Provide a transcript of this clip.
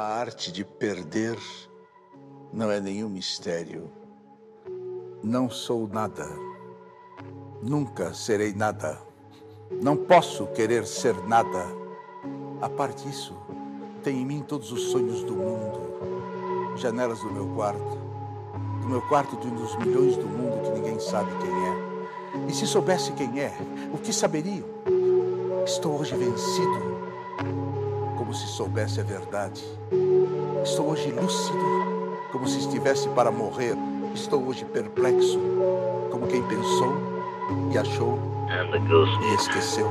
A arte de perder não é nenhum mistério. Não sou nada. Nunca serei nada. Não posso querer ser nada. A parte disso, tem em mim todos os sonhos do mundo. Janelas do meu quarto. Do meu quarto de um dos milhões do mundo que ninguém sabe quem é. E se soubesse quem é, o que saberiam? Estou hoje vencido, como se soubesse a verdade. Estou hoje lúcido, como se estivesse para morrer. Estou hoje perplexo, como quem pensou e achou e esqueceu.